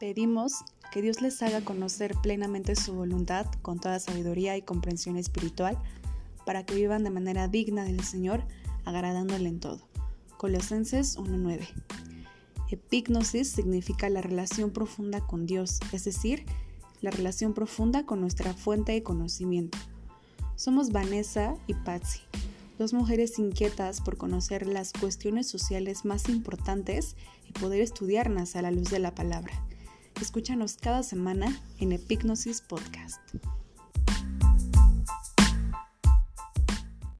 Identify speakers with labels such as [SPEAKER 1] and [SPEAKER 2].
[SPEAKER 1] Pedimos que Dios les haga conocer plenamente su voluntad con toda sabiduría y comprensión espiritual para que vivan de manera digna del Señor, agradándole en todo. Colosenses 1.9. Epignosis significa la relación profunda con Dios, es decir, la relación profunda con nuestra fuente de conocimiento. Somos Vanessa y Patsy, dos mujeres inquietas por conocer las cuestiones sociales más importantes y poder estudiarlas a la luz de la palabra. Escúchanos cada semana en Epignosis Podcast.